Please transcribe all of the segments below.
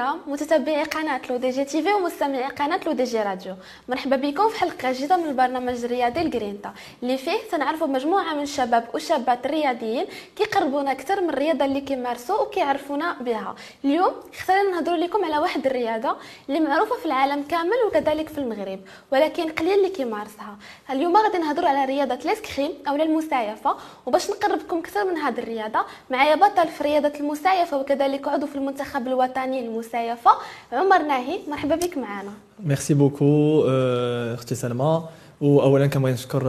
الكرام متتبعي قناة L'ODJ TV ومستمعي قناة L'ODJ Radio. مرحبا بكم في حلقة جديدة من البرنامج الرياضي L'Grinta. اللي فيه تنعرفوا مجموعة من الشباب والشابات الرياضيين كيقربونا أكثر من الرياضة اللي كيمارسوا وكيعرفونا بها. اليوم اختارنا نهضروا لكم على واحد الرياضة اللي معروفة في العالم كامل وكذلك في المغرب ولكن قليل اللي كيمارسها. اليوم غادي نهضروا على رياضة ال escrime أو المسايفة وباش نقربكم أكثر من هذه الرياضة معايا بطل في رياضة المسايفة وكذلك عضو في المنتخب الوطني للمسايفه عمر ناهي مرحبا بك معنا. merci beaucoup أختي سلمى واولا كنبغي نشكر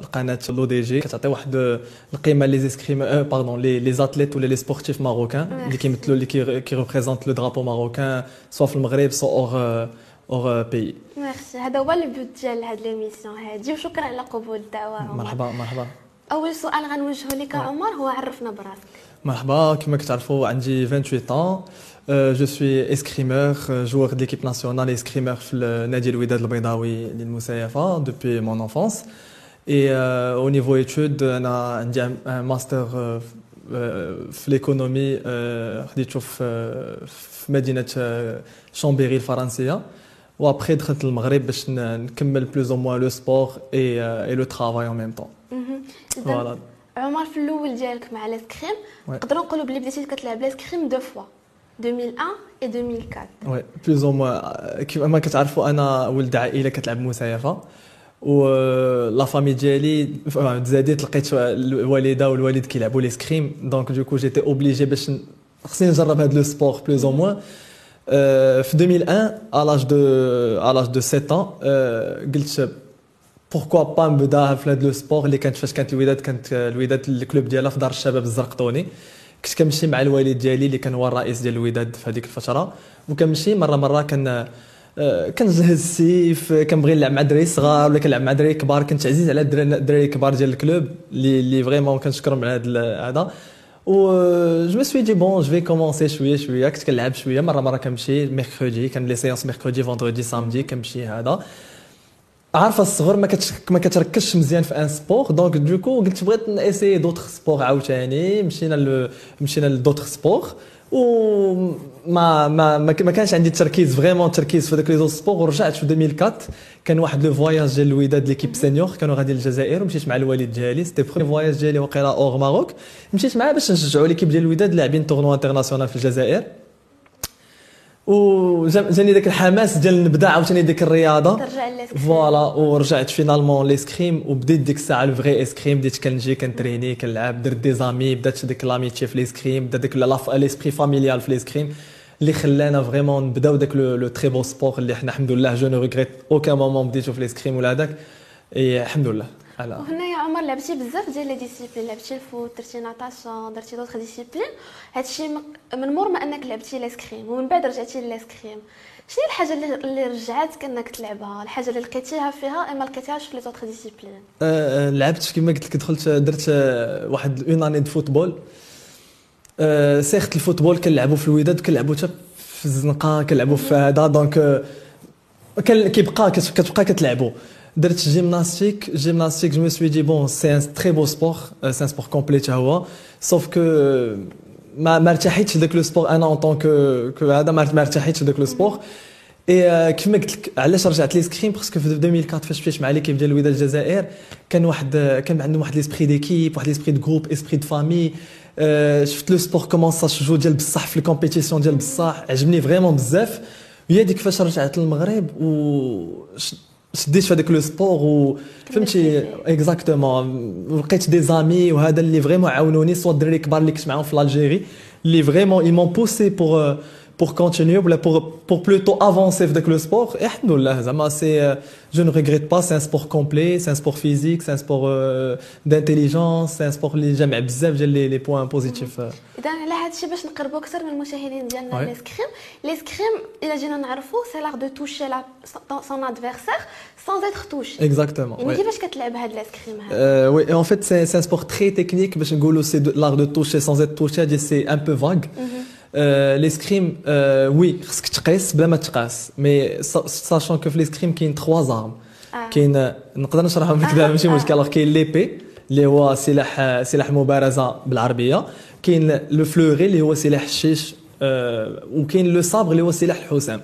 القناة L'ODJ كتعطي واحد القيمة les escrimes pardon les les athlètes ولا les sportifs marocains اللي كيمثلوا اللي كي représentent le drapeau marocain soit في المغرب soit hors hors pays merci هذا هو ال but ديال هاد l'émission هادي وشكرا على قبول الدعوة مرحبا مرحبا. أول سؤال غنوجهه لك عمر. هو عرفنا براسك. مرحبا. كما كتعرفوا عندي 28 ans جو سوي اسكريمور جوور دي ليكيب ناسيونال اسكريمور في نادي الوداد البيضاوي للمسايفه دوبي مون انفونس اي او نيفو ايتود انا عندي ان ماستر في ليكونومي خديته في في مدينه شامبيري الفرنسيه وابخي دخلت المغرب باش نكمل بلوز او موان لو سبور اي اي لو ترافاي ان ميم طون فوالا عمر في الاول ديالك مع لاسكريم نقدروا نقولوا بلي بديتي كتلعب لاسكريم دو فوا 2001 et 2004 oui plus ou moins كيما كتعرفوا أنا ولد عائلة كتلعب مسايفة. و la famille ديالي تزاديت لقيت الوالدة والوالد كيلعبوا لي donc du coup جيتي obligé باش خصني نجرب هذا le sport plus ou moins في 2001 على l'âge de على l'âge de 7 ans قلت pourquoi pas نبدأ في هذا le sport اللي كانت فاش كانت الوداد كانت الوداد ال club ديالها في دار الشباب الزرقطوني. كنت كنمشي مع الوالد ديالي اللي كان هو الرئيس ديال الوداد في هذيك الفترة. وكنمشي مرة مرة كان كنجهز السيف كنبغي نلعب مع دراري صغار ولا كنلعب مع دراري كبار. كنت عزيز على الدراري الكبار ديال الكلوب اللي اللي vraiment كنشكرهم على هذا. و je suis devenu je vais commencer شوية شوية. كنت كنلعب شوية. مرة مرة كنمشي mercredi كان les séances mercredi vendredi samedi كنمشي هذا. عارفة الصغر ما ما كتركزش مزيان في un sport donc du coup قلت بغيت نessayer d'autres sports عاوتاني مشينا ل... مشينا ل d'autres sports و ما ما ما كانش عندي التركيز vraiment تركيز في داك le sport ورجعت في 2004 كان واحد le voyage ديال الوداد l'équipe senior كانوا غادي للجزائر ومشيت مع الوالد ديالي c'était premier voyage ديالي وقيلا hors Maroc مشيت معاه باش نشجعوا l'équipe ديال الوداد لاعبين tournoi international في الجزائر. وجاني داك الحماس ديال نبدأ عاوتاني ديك الرياضة. voilà ورجعت finalement l'escrime وبديت ديك الساعة ال vraie escrime. بديت كنجي كن entraîner كنلعب درت des amis بدات ديك l'amitié في l'escrime بدا ديك l'esprit familial في l'escrime اللي خلانا vraiment نبداو داك le très beau sport اللي حنا الحمد لله je ne regrette aucun moment بديتو في l'escrime ولا هذاك. الحمد لله. على. وهنا عمر لعبتي بزاف ديال les disciplines لعبتي ال foot درتي natation درتي d'autres disciplines هادشي من مور ما انك لعبتي l'escrime ومن بعد رجعتي لل escrime شنو الحاجة اللي رجعتك انك تلعبها الحاجة اللي لقيتيها فيها اما لقيتيهاش في les d'autres disciplines أه لعبت كما قلت لك دخلت درت واحد une année de football surtout ال football كنلعبوا في الوداد كنلعبوا حتى في الزنقه كنلعبوا في هذا donc كيبقى كتبقى كتلعبوا درت جيمناستيك جيمناستيك جو سوي دي بون سي ان تري بو سبور سي ان سبور كومبلي حتى هو سوف كو ما ما ارتحيتش لذاك لو سبور انا اون طون كو هذا ما ارتحيتش لذاك لو سبور اي كيما قلت لك علاش رجعت لي سكريم باسكو في 2004 فاش مشيت مع ليكيب ديال الوداد الجزائر كان واحد كان عندهم واحد ليسبري ديكيب واحد ليسبري دو جروب اسبري دو فامي شفت لو سبور كومون سا جو ديال بصح في الكومبيتيسيون ديال بصح عجبني فريمون بزاف وهي ديك فاش رجعت للمغرب و شديت في هذاك لو سبور و فهمتي اكزاكتومون لقيت دي زامي وهذا اللي فريمون عاونوني سوا الدراري الكبار اللي كنت معاهم في الجيري اللي فريمون اي مون بوسي بور pour continuer ou pour, pour plutôt avancer avec le sport et c'est je ne regrette pas c'est un sport complet c'est un sport physique c'est un sport euh, d'intelligence c'est un sport اللي جمع بزاف ديال لي لي بوين بوزيتيف اذا على هذا الشيء باش نقربوا اكثر من المشاهدين ديالنا ليسكريم ليسكريم الا جينا نعرفوا سي لاغ دو توشي لا سون ادفيرسير سون اتر توشي اكزاكتومون يعني كيفاش كتلعب هذا ليسكريم هذا وي ان فيت سي ان سبور تري تكنيك باش نقولوا سي لاغ دو توشي سون اتر توشي هادي سي ان بو فاغ l'escrime oui خصك تقيس بلا ما تقاس mais sachant que في l'escrime كاين trois armes كاين نقدر نشرحهم لك دابا ماشي مشكل alors كاين l'épée اللي هو سلاح سلاح مبارزة بالعربية. كاين le fleuret اللي هو سلاح الشيش آه، وكاين le sabre اللي هو سلاح الحسام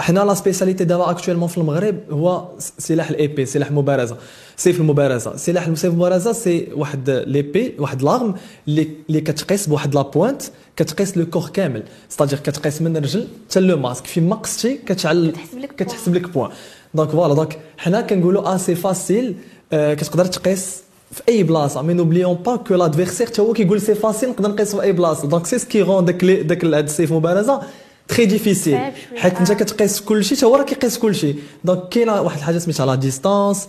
إحنا la spécialité دابا actuellement في المغرب هو سلاح ال épée سلاح المبارزه سيف المبارزة. سلاح سيف المبارزة c'est واحد l'épée واحد l'arme اللي اللي كتقيس بواحد la pointe كتقيس le corps كامل. c'est-à-dire كتقيس من الرجل حتى le masque. فين ما قصتي كتعل كتحسب لك كتحسب لك point donc voilà donc حنا كنقولوا آه c'est facile آه، كتقدر تقيس في أي بلاصة. mais n'oublions pas que l'adversaire حتى هو كيقول c'est facile نقدر نقيس في أي بلاصة. donc c'est ce qui rend داك داك هاد السيف مبارزة très difficile. حيت أنت آه. كتقيس كل شيء حتى هو راه كيقيس كل شيء donc كاينة واحد الحاجة سميتها la distance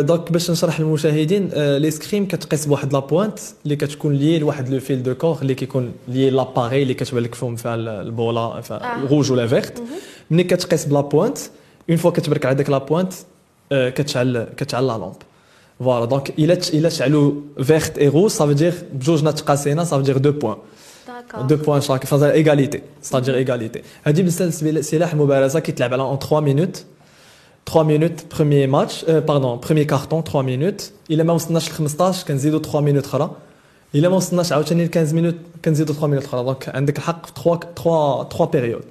donc باش نشرح للمشاهدين آه، l'escrime كتقيس بواحد la pointe اللي كتكون لي لواحد le fil de corps اللي كيكون l'appareil اللي كتبان لك فيهم فيها البولا آه. روج ولا verte ملي كتقيس ب la pointe une fois كتبرك على ديك la pointe كتشعل كتشعل la lampe voilà donc الا الا شعلوا verte et rouge ça veut dire بجوجنا تقاسينا ça veut dire deux d'accord deux points chaque فازا égalité c'est-à-dire égalité هذه بالنسبة لسلاح المبارزه كيتلعب على un 3 minutes 3 minutes premier match pardon premier carton 3 minutes الا ما وصلناش ل 15 كنزيدوا 3 minutes أخرى الا ما وصلناش عاوتاني ل 15 minutes كنزيدوا 3 minutes أخرى donc عندك الحق في 3 3 3 périodes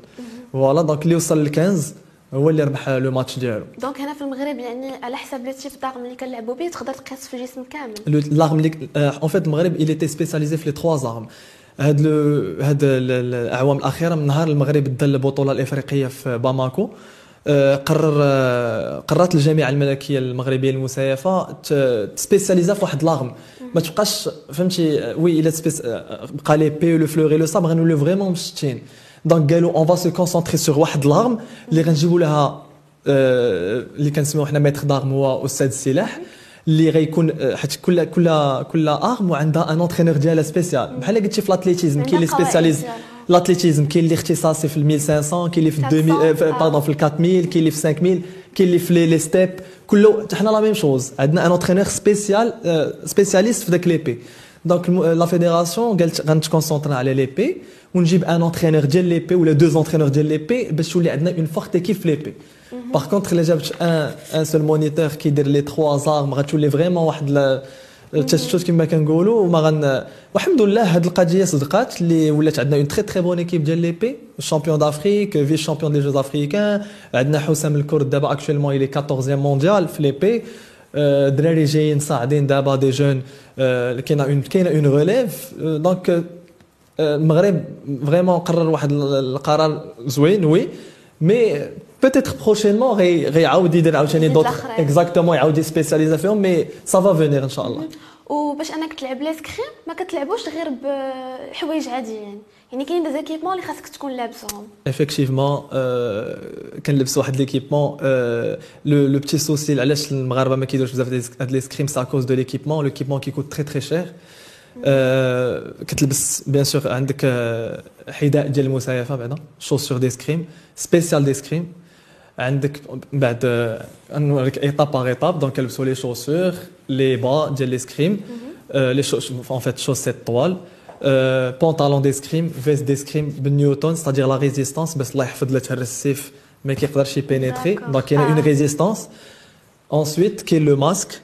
voilà donc اللي وصل ل 15 هو اللي ربح le match ديالو. donc هنا في المغرب يعني على حسب le type d'arme اللي كنلعبوا به تقدر تقيس في الجسم كامل. Le- l'arme en fait المغرب il était spécialisé في les trois armes. هاد لو هاد ال- ال- الأعوام الأخيرة من نهار المغرب دا البطولة الإفريقية في باماكو. قرر آه، قررت الجامعة الملكية المغربية المسيفه ت spécialiser في واحد l'arme. ما تبقاش فهمتي oui إلا آه، بقى l'épée le fleuret le sabre غنوليو vraiment مشتين donc قالوا on va se concentrer sur واحد l'arme اللي غنجيبوا لها آه، اللي كنسميو حنا maître d'armes هو أستاذ السلاح اللي غيكون آه، حيت كل كل كل arme وعندها un entraîneur ديالها spécial بحال قلتي في ال athlétisme كاين قواعد. spécialisés ديالها. ال athlétisme كاين اللي اختصاصي في ال 1500 كاين اللي في 400 2000 آه. pardon في ال 4000 كاين اللي في 5000 كاين اللي في les- steeple كله حنا la même chose عندنا un entraîneur spécial spécialiste في داك l'épée donc la fédération قالت غنت concentrer على l'épée ونجيب un entraîneur ديال l'épée ولا deux entraîneurs ديال l'épée باش تولي عندنا une forte équipe في l'épée par contre الا جابت un un seul moniteur كيدير les trois armes غتولي vraiment واحد التشتت كما كنقولوا وما غن والحمد لله هذه القضية صدقات اللي ولات عندنا une très très bonne équipe ديال l'épée ال champion d'Afrique في champion des Jeux africains عندنا حسام الكرد دابا actuellement الي 14 mondial في l'épée آه، الدراري جايين صاعدين دابا des jeunes آه، كاينة une كاينة une relève donc آه، المغرب vraiment قرر واحد ال- القرار زوين oui mais بوتيتر بروشينمون غي غيعاود يدير عاوتاني يزيد دوطخ الآخرين. اكزاكتومون يعاود يسبيسياليزا فيهم مي سافا فينير ان شاء الله وباش انك تلعب ليسكريم ما كتلعبوش غير بحوايج عاديين يعني كاين دي زيكيبمون اللي خاصك تكون لابسهم ايفيكتيفمون كنلبس واحد ليكيبمون لو لو بتي سوسي علاش المغاربه ما كيديروش بزاف ديال هاد لي سكريم سا كوز دو ليكيبمون ليكيبمون كيكوت تري تري شير كتلبس بيان سور عندك آه، حذاء ديال المسايفه بعدا شوسور دي سكريم سبيسيال دي سكريم عندك من بعد آه، نوريك ايطاب باغ ايطاب دونك كنلبسوا لي شوسور لي با ديال لي سكريم لي ان فيت شوسيت طوال بونطالون دي سكريم فيست دي سكريم بالنيوتن ستادير لا ريزيستانس باش الله يحفظ لا تهرس السيف ما كيقدرش يبينيتري D'accord. دونك كاينه Ah. اون ريزيستانس انسويت كاين لو ماسك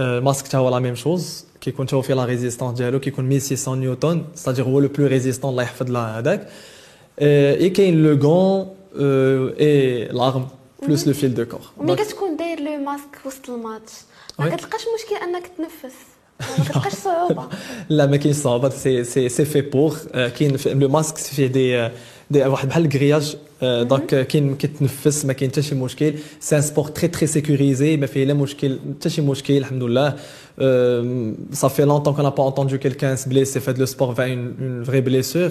الماسك تا هو لا ميم شوز كيكون تا هو فيه لا ريزيستانس ديالو كيكون 1600 نيوتن ستادير هو لو بلو ريزيستون الله يحفظ له هذاك اي كاين لو غون اي لارم بلوس لو فيل دو كور وملي كتكون داير لو ماسك وسط الماتش ما وي. كتلقاش مشكل انك تنفس ما كتلقاش صعوبه لا ما كاينش صعوبه سي سي سي في بور كاين في- لو ماسك فيه دي دي واحد بحال الكرياج دونك كاين كيتنفس ما كاين حتى شي مشكل سي ان سبور تري تري سيكوريزي ما فيه لا مشكل حتى شي مشكل الحمد لله صافي لونتون كون با انتوندو كيلكان se blesser في هذا لو سبور فا اون فري بليسور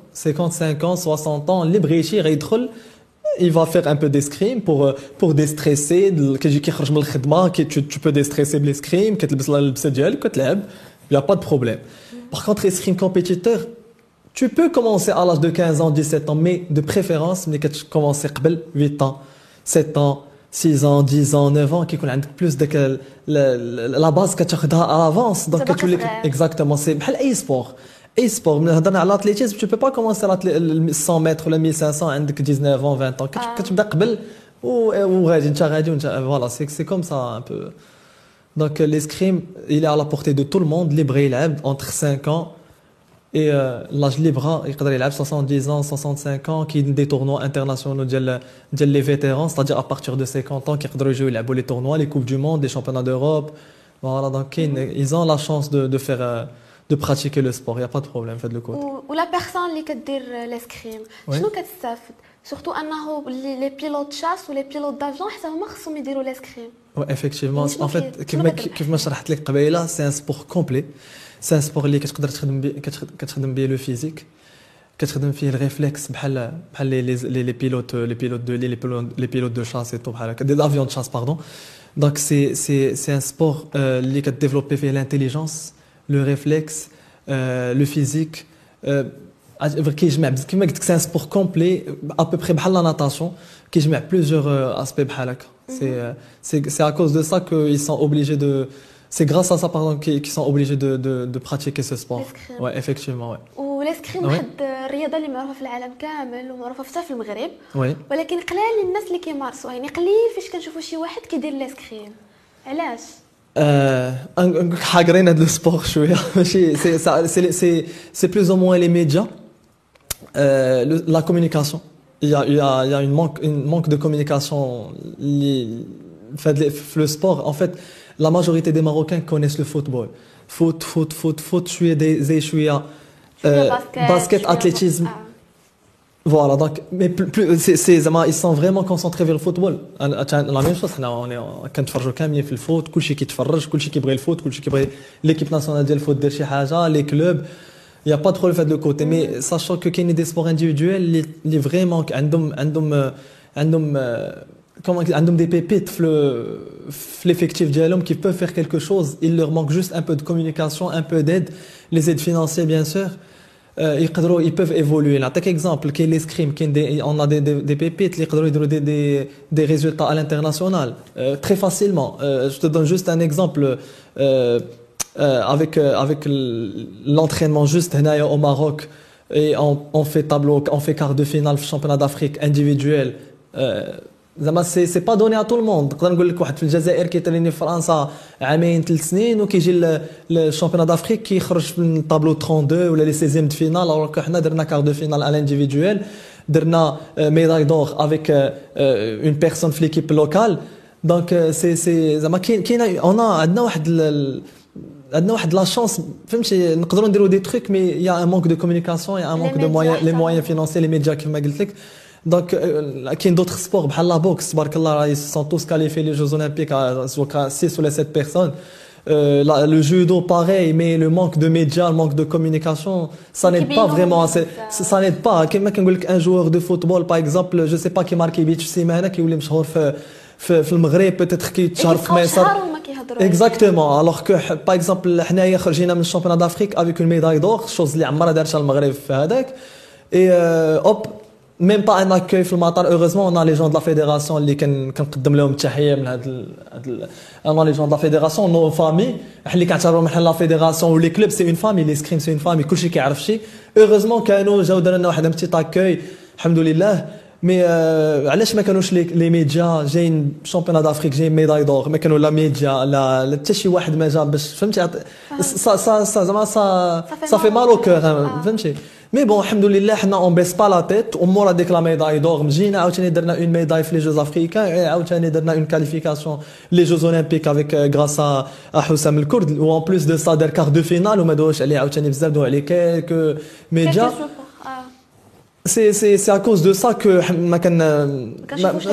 55 ans, 60 ans, libre et il va faire un peu d'escrime pour euh, pour déstresser tu, tu peux déstresser l'escrime il n'y a pas de problème. Par contre escrime compétiteur tu peux commencer à l'âge de 15 ans 17 ans mais de préférence mais tu commences à 8 ans 7 ans 6 ans 10 ans 9 ans qui connaît plus de la, base que tu as à l'avance. Exactement c'est e-sport اي سبور اي سبور من هضرنا على الاتليتيزم tu peux pas commencer à ال 100 متر ولا 1500 عندك 19 ans 20 ans كت- آه. كتبدا قبل و- وغادي انت غادي وانت فوالا سي سي كوم سا ان بو دونك l'escrime il est à la portée de tout le monde اللي بغى يلعب entre 5 ans et euh, l'âge libre يقدر يلعب 70 ans 65 ans كاين دي tournois internationaux ديال ديال les vétérans c'est-à-dire à partir de 50 ans كيقدروا يجيو يلعبوا les tournois les coupes du monde les championnats d'Europe voilà donc كاين ils ont la chance de de faire euh, de pratiquer le sport il y a pas de problème faites le côté و- ولا بيرسون اللي كدير لاسكريم وي. شنو كتستافد سورتو انه لي لي بيلوت شاس ولي بيلوت دافيون حتى هما خصهم يديروا لاسكريم Ouais, effectivement. شنو En fait, كي- كيف شنو ما كتربح؟ كيف ما شرحت لك قبيله سي ان سبور كومبلي سي ان سبور اللي كتقدر تخدم بيه كتخ- كتخدم بيه لو فيزيك كتخدم فيه الريفلكس بحال بحال لي لي لي بيلوت لي بيلوت دو لي لي بيلوت لي بيلوت دو شاس تو بحال هكا دي افيون دو شاس باردون دونك سي سي سي ان سبور اللي كديفلوبي فيه لانتيليجونس لو ريفلكس لو فيزيك كيجمع بز- كيما قلت لك سي ان سبور كومبلي ابوبري بحال لا ناتاسيون كيجمع بليزيور اسبي بحال هكا سي c'est c'est à cause de ça qu'ils sont obligés de c'est grâce à ça pardon qu'ils qu'ils sont obligés de, de, de pratiquer ce sport L'escrime. ouais effectivement ouais والاسكريم وي. واحد الرياضه اللي معروفه في العالم كامل ومعروفه حتى في المغرب ouais ولكن قلال الناس اللي كيمارسوها يعني قليل فاش كنشوفوا شي واحد كيدير لاسكريم علاش Euh, un- حاقرين هذا السبور شويه ماشي سي سي سي سي بلوز او موان لي ميديا لا كوميونيكاسيون il y a il y a il y a une manque une manque de communication li- fait de- في le sport en fait la majorité des Marocains connaissent le football foot foot foot foot شويه دي زي شويه شوية euh, basket شوية athlétisme آه. Voilà, donc, mais plus, plus c'est, c'est, زعما, ils sont vraiment concentrés vers le football. أنا- أنا- La même chose, حنا on est- كنتفرجوا كاملين في الفوت كلشي كيتفرج كلشي كيبغي الفوت كلشي كيبغي ليكيب ناسيونال ديال الفوت دير شي حاجه لي كلوب يا با ترو في هذا لو كوتي مي ساشون كو كاين دي سبور انديفيدويل اللي اللي فريمون عندهم عندهم آه، عندهم كومون عندهم دي بيبيت في لو في ليفيكتيف ديالهم كي بو فير كيلكو شوز il leur manque juste un peu de communication un peu d'aide les aides financières bien sûr آه، يقدروا ils peuvent évoluer نعطيك اكزامبل كاين لي سكريم كاين دي اون دي دي, دي بيبيت اللي يقدروا يديروا دي دي دي ريزولتا à l'international euh, très facilement euh, je te donne juste un exemple euh, euh, avec euh, avec l- l'entraînement juste هنايا au Maroc et on, on fait tableau on fait quart de finale في championnat d'Afrique individuel euh, زعما c'est c'est pas donné à tout le monde نقدر نقول لك واحد في الجزائر كيتريني في فرنسا عامين ثلاث سنين وكيجي الـ championnat d'Afrique كيخرج من الطابلو 32 ولا les 16 de finale alors حنا درنا quart de finale en individuel درنا médaille d'or avec une personne في l'équipe locale donc c'est c'est زعما كاين كاين une عندنا واحد عندنا واحد la chance فهمتي؟ نقدروا نديروا des trucs mais y a un manque de communication y a un manque de moyens اللي هما. financer les médias كيف ما قلت لك. دونك euh, كاين دوطخ سبور بحال لا بوكس تبارك الله راه سون توس كاليفي لي جوز اولمبيك سواء 6 ولا 7 بيرسون Euh, la- le judo pareil mais le manque de médias le manque de communication ça n'aide pas كيبينوا vraiment بزاف. c'est- ça n'aide pas كما كنقول لك ان جوور دو فوتبول باغ اكزومبل جو سي با كي ماركي بيت في السيمانه كيولي مشهور في في, في المغرب بوتيتر كيتشهر في مصر شهر وما كيهضروا اكزاكتومون الوغ كو باغ اكزومبل حنايا خرجينا من الشامبيونات دافريك افيك اون ميداي دور شوز اللي عمرها دارتها المغرب في هذاك اي اوب même pas un accueil في المطار heureusement on a les gens de la fédération اللي كن كنقدم لهم التحيه من هاد هاد on a les gens de la fédération notre famille اللي كنعتبرهم بحال la fédération و les clubs c'est une famille l'escrime c'est une famille كلشي كيعرف شي heureusement كانوا جاو داروا لنا واحد un petit accueil الحمد لله mais آه، علاش ما كانوش les les médias جايين championnat d'Afrique جايين médaille d'or ما كانوا لا ميديا لا حتى شي واحد ما جا باش فهمتي؟ سا سا سا زعما سا Ça fait صافي mal mal au au cœur. فهمتي؟ mais bon الحمد لله حنا on baisse pas la tête ومور هذيك la médaille d'or مجينا عاوتاني درنا une médaille في les Jeux Africains عاوتاني درنا une qualification les Jeux Olympiques avec grâce à حسام الكرد و en plus de ça دار quart de finale وما دوش عليه عاوتاني بزاف دو عليه quelques médias c'est c'est c'est à cause de ça que ما كان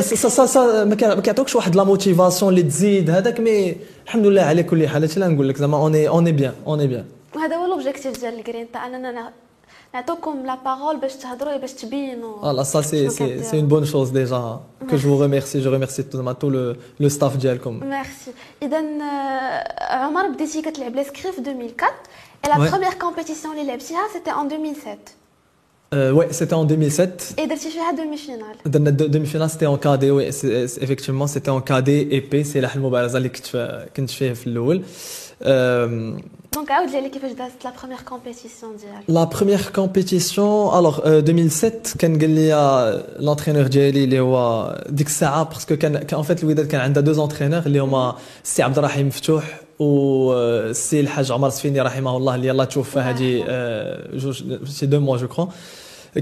سا سا سا ما كيعطوكش واحد la motivation اللي تزيد هذاك mais الحمد لله على كل حال هادشي اللي نقول لك زعما on est on est bien on est bien وهذا هو l'objectif ديال الكرينتا اننا نعطوكم لا بارول باش تهضروا باش تبينوا فوالا سا سي سي سي اون بون شوز ديجا كو جو ريميرسي جو ريميرسي تو تو لو لو ستاف ديالكم ميرسي اذا عمر بديتي كتلعب لي سكري في 2004 et la première compétition اللي لعبتيها c'était en 2007 Euh, ouais, c'était en 2007. Et درتي فيها demi-finale. Dans la demi-finale, c'était en KD, oui, effectivement, c'était en KD épée, c'est la المبارزة اللي كنت كنت فيها في الأول. دونك عاود لي كيفاش دازت لا بروميير كومبيتيسيون ديالك لا بروميير كومبيتيسيون الوغ 2007 كان قال لي لونترينور ديالي اللي هو ديك الساعه باسكو كان ان فيت الوداد كان عندها دو زونترينور اللي هما السي عبد الرحيم مفتوح والسي الحاج عمر سفيني رحمه الله اللي يلاه توفى هذه جوج سي دو موا جو كرو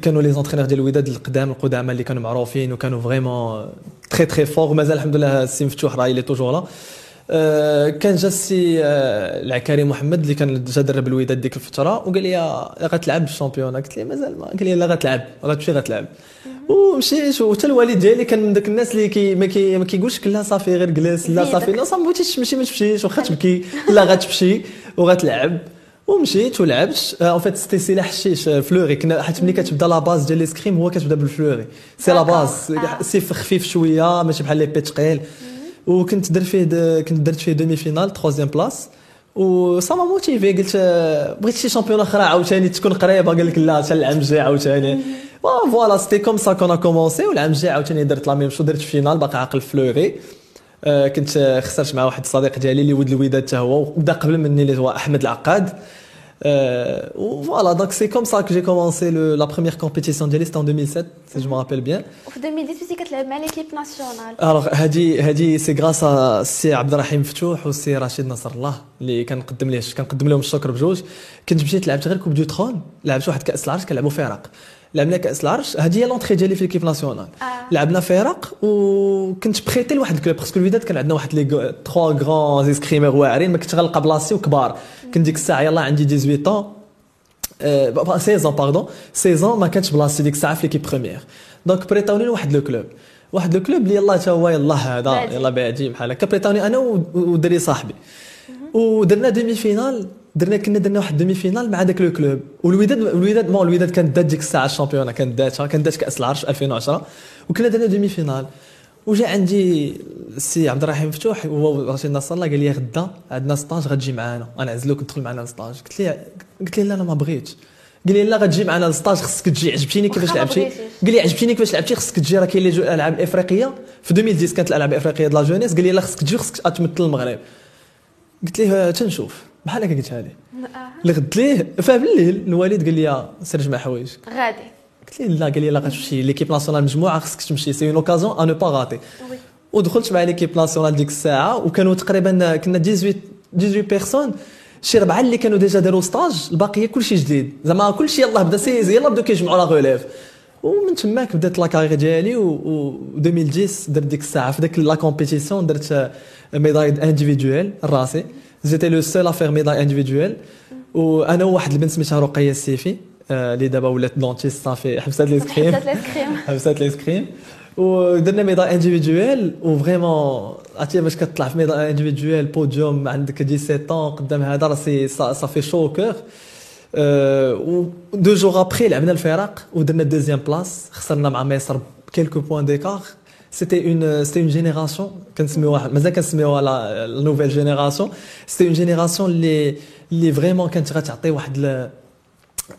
كانوا لي زونترينور ديال الوداد القدام القدامى اللي كانوا معروفين وكانوا فريمون تري تري فور مازال الحمد لله السي مفتوح راه اللي توجور لا آه، كان جا السي آه، العكاري محمد اللي كان جا درب الوداد ديك الفترة وقال لي غتلعب الـ championnat قلت له مازال ما. قال لي لا غتلعب غتمشي غتلعب. ومشيت وحتى الوالد ديالي كان من داك الناس اللي كي ما, كي ما كيقولش لا صافي غير جلس لا صافي. لا صافي بغيتيش تمشي ما تمشيش واخا تبكي. لا غتمشي وغتلعب. ومشيت ولعبت. en fait c'était سلاح الشيش fleuret كنا حيت ملي كتبدا la base ديال l'escrime هو كتبدا بال fleuret c'est la base سيف خفيف شوية ماشي بحال l'épée ثقيل وكنت درت فيه كنت درت فيه demi-finale troisième place et ça m'a motivé قلت بغيت شي championnat أخرى عاوتاني تكون قريبة قال لك لا حتى العام الجاي عاوتاني. voilà c'était comme ça qu'on commençait والعام الجاي عاوتاني درت la même chose درت finale باقي عاقل fleuret كنت خسرت مع واحد الصديق ديالي اللي ولد الوداد حتى هو وبدا قبل مني اللي هو أحمد العقاد. Euh, voilà, donc c'est comme ça que j'ai commencé le, la première compétition de c'était en 2007, si je me rappelle bien. En 2018, tu as l'équipe nationale. Alors, هادي هادي c'est grâce à سي عبد الرحيم فتوح وسي رشيد نصر الله اللي كنقدم ليه كنقدم لهم الشكر بجوج كنت مشيت لعبت غير Coupe du Trône لعبت واحد كاس العرش كنلعبوا فرق لعبنا كاس العرش هذه هي l'entrée ديالي في l'équipe nationale آه. لعبنا فرق وكنت prêté لواحد الـ club parce que الوداد كان عندنا واحد les trois grands escrimeurs واعرين ما كنتش غنلقى بلاصتي وكبار كنت ديك الساعة يلاه عندي 18 ans. 16 pardon 16 ما كانتش بلاصتي ديك الساعة في l'équipe première donc prêtاوني لواحد le club واحد le club اللي يلاه تا هو يلاه هذا يلاه باعدي بحال هكا. prêtاوني أنا ودري صاحبي. ودرنا demi-finale درنا كنا درنا واحد demi-finale مع داك le club والوداد الوداد bon الوداد كانت دات ديك الساعة الـ championnat كانت داتها كانت دات كأس العرش 2010 وكنا درنا demi-finale وجا عندي السي عبد الرحيم فتوح هو رشيد نصر الله قال لي غدا عندنا stage غتجي معانا. أنا عزلوك تدخل معنا لل stage قلت لي قلت لي لا أنا ما بغيتش. قال لي لا غتجي معنا لل stage خصك تجي. عجبتيني كيفاش لعبتي؟ قال لي عجبتيني كيفاش لعبتي خصك تجي. راه كاين les الالعاب الافريقيه في 2010 كانت الألعاب الافريقيه ديال la jeunesse. قال لي لا خصك تجي خصك تمثل المغرب. قلت ليه تنشوف. بحال هكا قلتها ليه اللي غدت ليه فبالليل الوالد قال لي سير جمع حوايجك غادي. قلت ليه لا قال لي لا غتمشي l'équipe nationale مجموعة خصك تمشي c'est une occasion à ne pas rater ودخلت مع l'équipe nationale ديك الساعة وكانوا تقريبا كنا 18 18 personnes شي ربعة اللي كانوا déjà داروا stage الباقية كلشي جديد. زعما كلشي يلاه بدا سي يلاه بداو كيجمعوا la relève ومن تماك بدات la carrière ديالي و 2010 درت ديك الساعة. في ديك la compétition درت médaille individuelle راسي j'étais le seul à faire médaille individuelle وأنا وواحد البنت سميتها رقية السيفي. اللي دابا ولات dentiste صافي. حبسات حبسات l'escrime حبسات l'escrime ودرنا médaille individuelle و vraiment عرفتي باش كتطلع في médaille individuelle podium عندك 17 قدام هذا راه c'est صافي شو كور و deux jours après لعبنا الفرق ودرنا deuxième place خسرنا مع مصر quelques points d'écart c'était une c'était une génération كنسميوها مازال كنسميوها la nouvelle génération c'était une génération اللي اللي vraiment كانت غتعطي واحد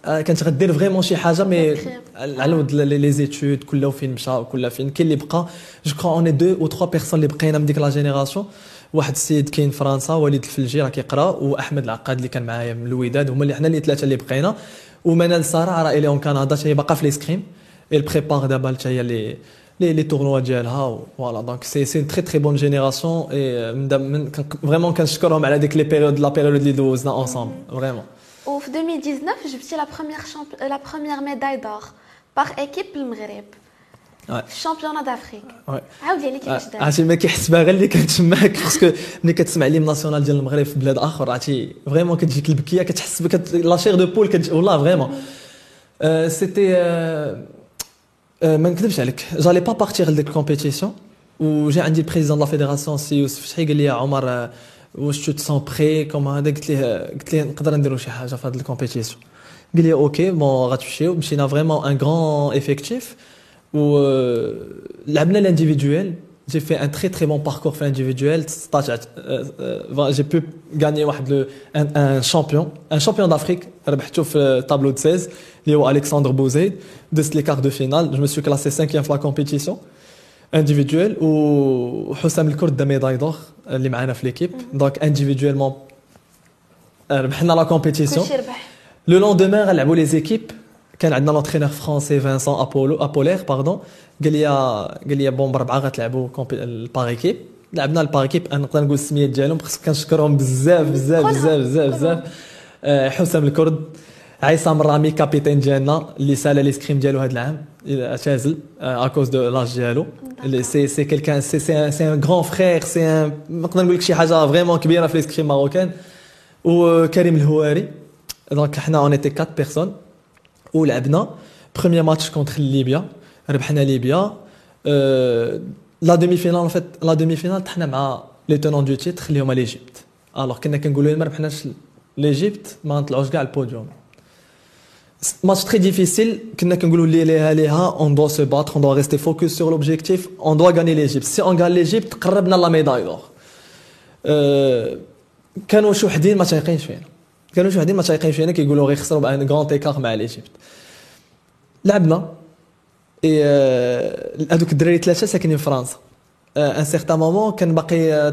كانت غدير vraiment شي حاجة mais على ود les études كل فين مشى كل فين كاين اللي بقى je crois on est deux ou trois personnes اللي بقينا من ديك la génération واحد السيد كاين فرنسا وليد الفلجي راه كيقرا وأحمد العقاد اللي كان معايا من الوداد هما اللي حنا اللي ثلاثة اللي بقينا. ومنال سارة راه إلي اون كندا حتى هي باقا في ليسكريم اي بريبار دابا حتى هي اللي لي لي تورنوا ديالها فوالا دونك سي سي تري تري بون جينيراسيون اي فريمون كنشكرهم على ديك لي بيريود لا بيريود اللي دوزنا اونصومبل فريمون وفي 2019 جبتي لا بروميير لا بروميير ميداي دور باغ ايكيب المغرب في الشامبيون دافريك عاود لي كيفاش دار عرفتي ما كيحس بها غير اللي كتسمعك باسكو ملي كتسمع لي ناسيونال ديال المغرب في بلاد اخر عرفتي فريمون كتجيك البكيه كتحس بك لا شير دو بول والله فريمون سيتي ما نكذبش عليك جالي با بارتيغ لديك الكومبيتيسيون وجا عندي البريزيدون لا فيدراسيون سي يوسف شحي قال لي عمر واش تو تسون بري كوم هذا قلت ليه قلت ليه نقدر نديرو شي حاجه في هذه الكومبيتيسيون قال لي اوكي بون غتمشيو مشينا فريمون ان غران افيكتيف و لعبنا لانديفيدويل j'ai fait un très très bon parcours في l'individuel j'ai pu gagner واحد لو un, champion un champion d'Afrique ربحته في tableau de 16 اللي هو Alexandre Bouzid دزت les quarts de finale je me suis classé 5e في la compétition Individuel وحسام الكرد دا ميداي دور اللي معنا في ليكيب دونك انديفيدويلمون ربحنا لا كومبيتيسيون لو لوندومان غنلعبوا لي زيكيب كان عندنا لونترينور فرونسي فانسون ابولو ابولير باردون قال لي قال لي bon بربعة غتلعبوا ال par équipe لعبنا ال par équipe نقدر نقول السميات ديالهم خصك كنشكرهم بزاف بزاف بزاف بزاف بزاف. حسام الكرد عصام الرامي capitaine ديالنا اللي سالا l'escrime ديالو هذا العام. اعتزل à cause de l'âge ديالو c'est c'est quelqu'un c'est c'est c'est un grand frère c'est un نقدر نقول لك شي حاجة vraiment كبيره في l'escrime marocain وكريم الهواري donc حنا on était 4 personnes ولعبنا premier match contre ليبيا ربحنا ليبيا la demi-finale en fait la demi-finale طحنا مع les tenants du titre اللي هما l'Égypte alors كنا كنقولوا ما ربحناش l'Égypte ما نطلعوش كاع ال podium match très difficile on doit se battre on doit rester focus sur l'objectif on doit gagner l'Égypte. Si on gagne l'Égypte قربنا la médaille d'or كانوا شي وحدين ما تايقينش فينا كانوا شي وحدين ما تايقينش فينا كيقولوا غيخسروا ب un grand écart مع l'Égypte لعبنا اي هذوك الدراري ثلاثة ساكنين في فرنسا un certain moment كان باقي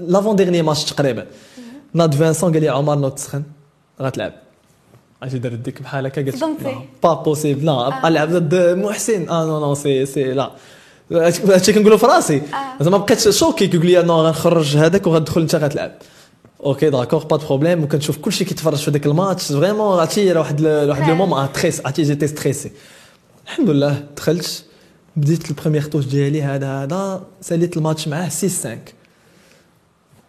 l'avant-dernier match تقريبا ناد فانسون قال لي عمر نوض تسخن غتلعب أجي دار ديك بحال هكا قلت pas possible لا بقى لعب ضد محسن آه non non c'est c'est لا. هادشي كنقولوا في راسي. زعما بقيت choqué. كيقول لي non غنخرج هذاك وغتدخل انت غتلعب أوكي d'accord pas problème. وكنشوف كلشي كيتفرج في ذاك الماتش. vraiment عرفتي واحد واحد le moment. très عرفتي j'étais stressé الحمد لله دخلت. بديت ال première touche ديالي هذا هذا. ساليت الماتش معاه 6 5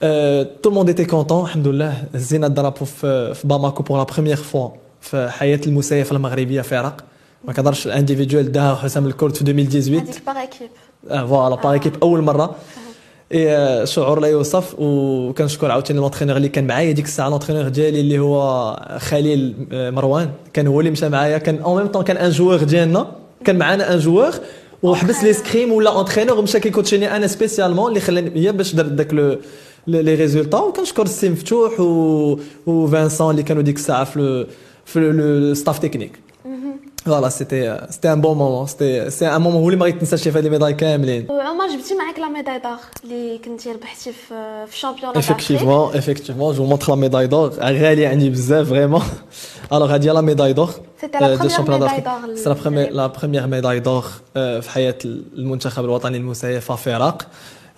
tout le monde était content الحمد لله هزينا ال drapeau في, في باماكو pour la première fois في حياه المسيف المغربيه فرق ما كنهضرش ال individuel داها حسام الكرد في 2018 هذيك par équipe voilà par équipe اول مره اي شعور لا يوصف وكنشكر عاوتاني l'entraîneur اللي كان معايا. ديك الساعة l'entraîneur ديالي اللي هو خليل مروان كان هو اللي مشى معايا. كان en même temps كان un joueur ديالنا كان معانا un joueur وحبس l'escrime ولا entraîneur ومشى كيكوتشيني أنا spécialement اللي خلاني هي باش درت داك le les résultats وكنشكر السي مفتوح و وفانسون اللي كانوا ديك الساعة في في le staff technique voilà c'était c'était un bon moment c'était c'est un moment هو اللي ما غيتنساش في هاد les médailles كاملين وعمر جبتي معاك la médaille d'or اللي كنتي ربحتي في في ال championnat effectivement effectivement je montre la médaille d'or غاليه عندي بزاف vraiment alors هادي la médaille d'or c'était la première médaille d'or c'est la première médaille d'or في حياه المنتخب الوطني المسيف فراق اي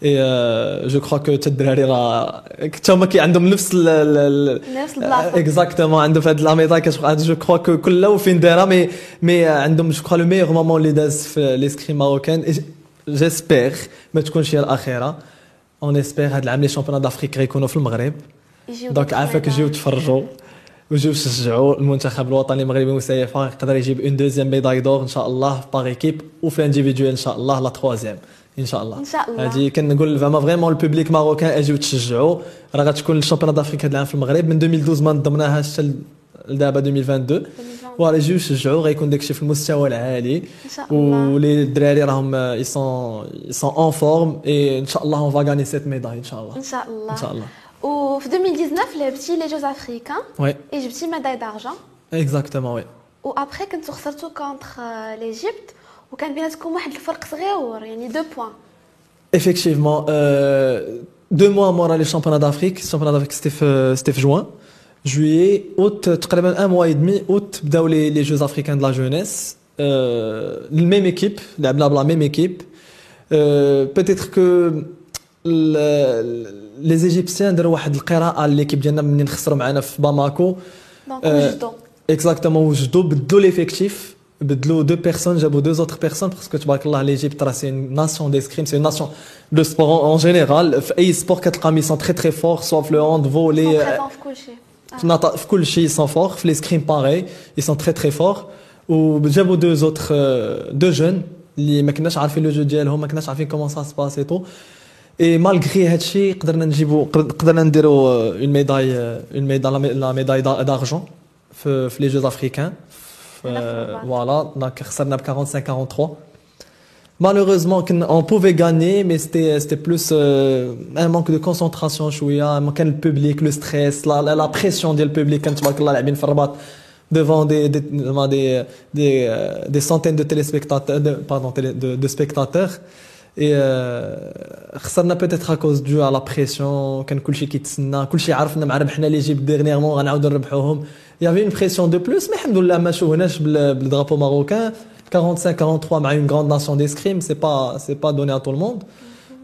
je crois que الدراري راه حتى هما كي عندهم نفس نفس البلاصه exactement عندهم في هاد la médaille je crois que كل وفين دايره مي مي عندهم je crois le meilleur moment اللي داز في l'escrime marocain j'espère ما تكونش هي الاخيره on espère هاد العام les championnats d'Afrique غيكونوا في المغرب donc عافاك يجيو تفرجوا ويجيو يشجعوا المنتخب الوطني المغربي مسيفه يقدر يجيب une deuxième médaille d'or ان شاء الله par équipe وفي individuel ان شاء الله la troisième ان شاء الله ان شاء الله هذه كنقول زعما فريمون البوبليك ماروكان اجيو تشجعوا راه غتكون الشامبيونات دافريك هذا العام في المغرب من 2012 ما نضمناهاش حتى لدابا 2022 فوالا يجيو يشجعوا غيكون داكشي في المستوى العالي ان شاء الله ولي الدراري راهم يسون يسون اون فورم اي ان شاء الله اون فا غاني سيت ميداي ان شاء الله ان شاء الله ان شاء الله وفي 2019 لعبتي لي جوز افريكان وي جبتي ميداي دارجون اكزاكتومون وي وابخي كنتو خسرتو كونتر ليجيبت وكان بيناتكم واحد الفرق صغيور يعني deux points. effectivement deux mois مورا les championnats d'Afrique championnats d'Afrique c'était c'était juin juillet août تقريبا un mois et demi août بداو les les jeux africains de la jeunesse ال même équipe لعبنا ب la même équipe peut-être que les Égyptiens داروا واحد القراءة l'équipe ديالنا منين خسروا معنا في باماكو. دونك وجدوا اكزاكتومون وجدوا بدوا ليفيكتيف بدلوا deux personnes جابوا deux autres personnes parce que تبارك الله l'Égypte c'est une nation d'escrime c'est une nation de sport en général في اي سبور كتلقاهم ils sont très très forts soit le hand volley في كل شيء في نط- في كل شيء ils sont forts في l'escrime pareil ils sont très très forts وجابوا deux autres euh, deux jeunes اللي ما كناش عارفين لو جو ديالهم ما كناش عارفين كومون سا سباس تو اي مالغري هادشي قدرنا نجيبوا قدرنا نديروا اون ميداي اون ميداي لا ميداي دارجون في في لي جوز افريكان هنا في الرباط. فوالا دونك خسرنا ب 45 43 Malheureusement, on pouvait gagner, mais c'était c'était plus euh, un manque de concentration شوية ما كان البوبليك لو ستريس لا, لا, لا بريسيون ديال البوبليك كان تبارك الله لاعبين في الرباط devant des des devant des des, euh, des centaines de téléspectateurs de, pardon télé- de, de spectateurs et euh, خسرنا peut-être à cause dû à la pression كان كلشي كيتسنى كلشي عرفنا مع ربحنا لي جيب ديرنييرمون غنعاودو نربحوهم il y avait une pression de plus mais الحمد لله ما شوهناش بال- بالدرابو ماروكان 45 43 مع une grande nation d'escrime c'est pas c'est pas donné à tout le monde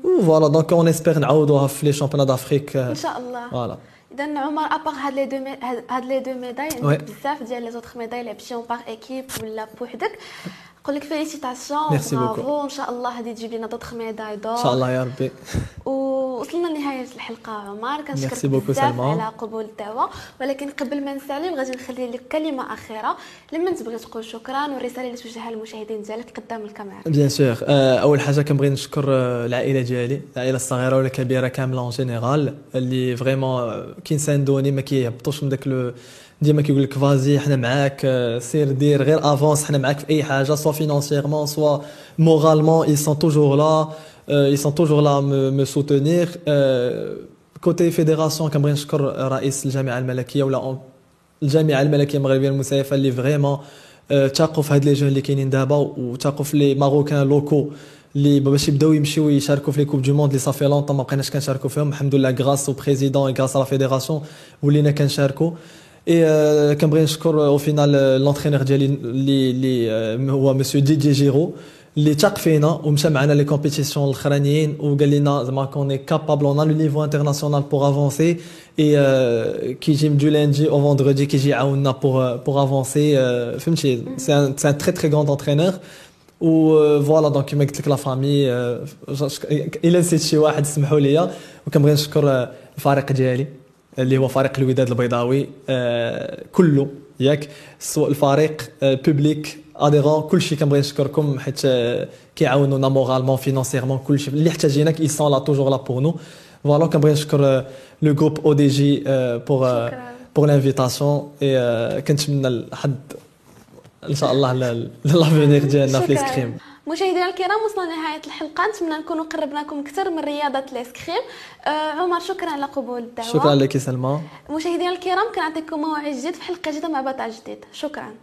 ou voilà donc on espère نعاودوها في les championnats d'Afrique ان شاء الله voilà اذا عمر ابار هاد لي دو مي- هاد- هاد لي دو ميداي وي. عندك بزاف ديال لي زوتر ميداي لعبتيهم باغ ايكيب ولا بوحدك نقول لك félicitations Merci bravo إن شاء الله غادي تجيب لنا d'autres médailles d'or. إن شاء الله يا ربي. ووصلنا لنهاية الحلقة عمر. كنشكرك بزاف. على قبول الدعوة. ولكن قبل ما نسالي بغيت نخلي لك كلمة أخيرة. لما تبغي تقول شكرا والرساله اللي توجهها للمشاهدين ديالك قدام الكاميرا. bien sûr أول حاجة كنبغي نشكر آه، العائلة ديالي. العائلة الصغيرة ولا الكبيره كاملة en général اللي vraiment كينساندوني ما كيهبطوش من داك le ديما كيقول لك vas-y حنا معاك آه، سير دير غير avance حنا معاك في أي حاجة soit financièrement soit moralement là euh, ils sont toujours là me, me soutenir. euh, côté fédération كنبغي نشكر رئيس الجامعة الملكية ولا الجامعة الملكية المغربية للمسايفة اللي vraiment تاقوا في هاد les jeunes اللي كاينين دابا وتاقوا في les marocains locaux اللي باش يبداو يمشيو يشاركوا في les coupes du monde اللي صافي longtemps ما بقيناش كنشاركوا فيهم. الحمد لله grâce au président grâce la fédération ولينا كنشاركوا. اي كنبغي نشكر او فينال لونترينور ديالي اللي اللي آه، هو مسيو دي جي جيرو اللي تاق فينا ومشى معنا لي كومبيتيسيون الاخرانيين وقال لنا زعما كوني كابابل اون لو نيفو انترناسيونال بور افونسي اي كيجي من دو لوندي او فوندردي كيجي يعاوننا بور بور افونسي فهمتي سي ان سي ان تري تري غراند انترينور و فوالا دونك كيما قلت لك لا فامي آه، جا- الا نسيت شي واحد سمحوا لي وكنبغي نشكر آه، الفريق ديالي اللي هو فريق الوداد البيضاوي. آه، كله ياك سواء الفريق بوبليك اديرون كلشي كنبغي نشكركم حيت آه، كيعاونونا مورالمون فينانسيرمون كلشي اللي احتاجيناك اي سون لا توجور لا بور نو فوالا كنبغي نشكر لو جروب أو دي جي بور. بور لانفيتاسيون اي كنتمنى لحد إن شاء الله لافونيغ ديالنا في شكراً. مشاهدينا الكرام وصلنا لنهاية الحلقة. نتمنى نكونوا قربناكم أكثر من رياضة الاسكريم آه عمر شكرا على قبول الدعوة. شكرا لك سلمى. مشاهدينا الكرام كنعطيكم موعد جديد في حلقة جديدة مع بطل جديد. شكرا.